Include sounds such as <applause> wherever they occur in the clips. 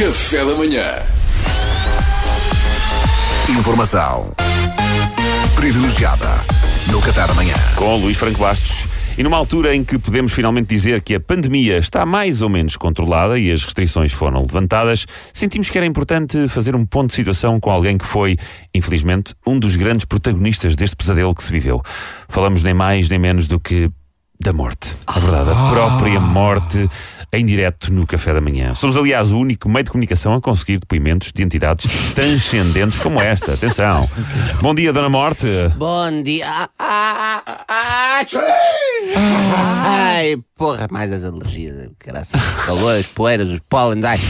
Café da manhã. Informação privilegiada no Qatar amanhã. com Luís Franco Bastos. E numa altura em que podemos finalmente dizer que a pandemia está mais ou menos controlada e as restrições foram levantadas, sentimos que era importante fazer um ponto de situação com alguém que foi, infelizmente, um dos grandes protagonistas deste pesadelo que se viveu. Falamos nem mais nem menos do que da morte. A verdade, a própria morte em direto no café da manhã. Somos, aliás, o único meio de comunicação a conseguir depoimentos de entidades <laughs> transcendentes como esta. Atenção. Bom dia, Dona Morte. Bom dia. Ah, ah, ah, ah! Ai, porra, mais as alergias, graças ao calor, as poeiras, os pólenes. Ai,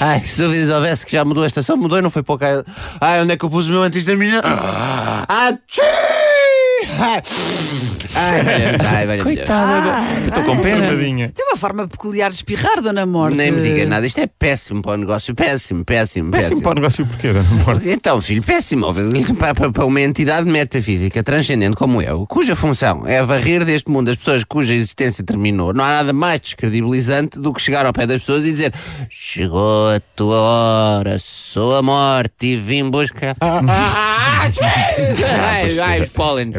ai, se dúvidas houvesse que já mudou a estação, mudou e não foi pouca. Ai, onde é que eu pus o meu antihistamina? Ah, tchim! Ai. <laughs> Coitada, eu estou com pena. Tem uma forma peculiar de espirrar, Dona Morte. Nem me diga nada, isto é péssimo para o negócio, péssimo, péssimo, péssimo. Péssimo para o negócio porquê, Dona Morte? Então, filho, péssimo para, para- para uma entidade metafísica transcendente como eu, cuja função é varrer deste mundo as pessoas cuja existência terminou, não há nada mais descredibilizante do que chegar ao pé das pessoas e dizer chegou a tua hora, sou a morte e vim buscar. <laughs> ai, ai, os pólenes.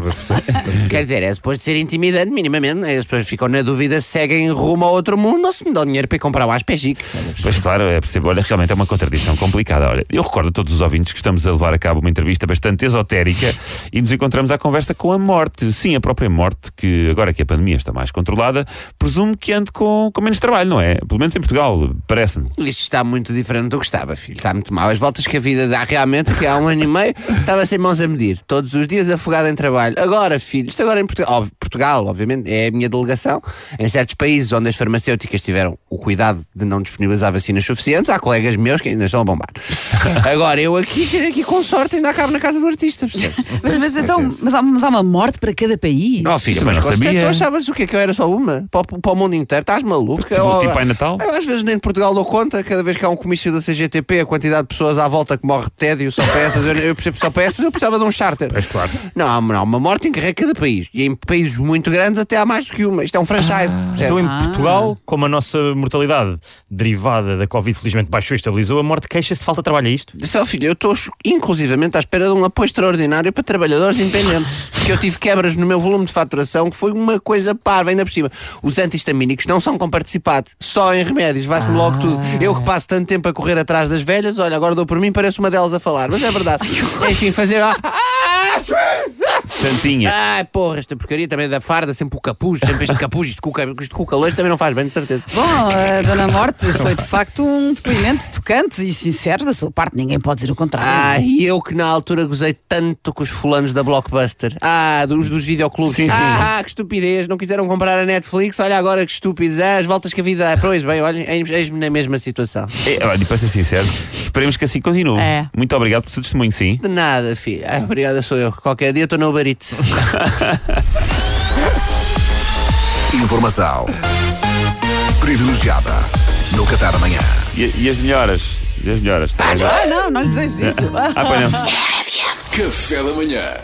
Quer dizer, é suposto ser intimidante, minimamente. né? As pessoas ficam na dúvida se seguem rumo a outro mundo ou se me dão dinheiro para ir comprar um aspejique. Pois claro, é percebo. Olha, realmente é uma contradição complicada. Olha, eu recordo a todos os ouvintes que estamos a levar a cabo uma entrevista bastante esotérica e nos encontramos à conversa com a morte. Sim, a própria morte, que agora que a pandemia está mais controlada, presumo que ande com, com menos trabalho, não é? Pelo menos em Portugal, parece-me. Isto está muito diferente do que estava, filho. Está muito mal. As voltas que a vida dá realmente, que há um ano e meio estava sem mãos a medir. Todos os dias afogado em trabalho. Agora, filho, isto agora em Portugal, Óbvio, Portugal, obviamente, é a minha delegação. Em certos países onde as farmacêuticas tiveram o cuidado de não disponibilizar vacinas suficientes, há colegas meus que ainda estão a bombar. <laughs> Agora, eu aqui, aqui com sorte ainda acabo na casa do artista, percebes? <laughs> Mas, mas, então, mas, há, mas há uma morte para cada país. Oh, filho, mas não sabia. tu achavas o quê? Que eu era só uma? Para, o- para o mundo inteiro? Estás maluco? Tipo- Eu- tipo Pai Natal? Eu às vezes nem de Portugal dou conta, cada vez que há um comício da CGTP, a quantidade de pessoas à volta que morre de tédio só para essas, eu, eu percebo só para essas, eu precisava de um charter. Pois claro. Não, há- não, uma morte encarrega cada país. E em países muito grandes até há mais do que uma. Isto é um franchise. percebe? Então, em Portugal, como a nossa mortalidade derivada da Covid felizmente baixou e estabilizou, a morte queixa-se de falta de trabalho, é isto? Só filho, eu estou inclusivamente à espera de um apoio extraordinário para trabalhadores independentes. Porque eu tive quebras no meu volume de faturação que foi uma coisa parva, ainda por cima. Os antihistamínicos não são comparticipados, só em remédios, vai-se-me logo tudo. Eu que passo tanto tempo a correr atrás das velhas, olha, agora dou por mim, parece uma delas a falar, mas é verdade. <laughs> Enfim, fazer. Ah, Santinha. Ai, porra, esta porcaria também da farda, sempre o capuz, sempre este capuz, isto com isto com o calor também não faz bem, de certeza. Bom, a Dona Morte foi de facto um depoimento tocante e sincero da sua parte, ninguém pode dizer o contrário. Ah, e eu que na altura gozei tanto com os fulanos da Blockbuster. Ah, dos, dos videoclubes. Sim, sim. Ah, que estupidez. Não quiseram comprar a Netflix. Olha agora que estúpidos. Ah, as voltas que a vida dá. Pois bem, olhem, eis- eis-me na mesma situação. É, olha, e para ser sincero, esperemos que assim continue. É. Muito obrigado por seu testemunho, sim. De nada, filho. Ah, obrigada, sou eu. Qualquer dia estou no Uber Eats. Informação privilegiada no Qatar amanhã. E, e as melhoras? E as melhoras? Ah, não, não lhe desejo isso. Ah, pois não. <laughs> Café da manhã.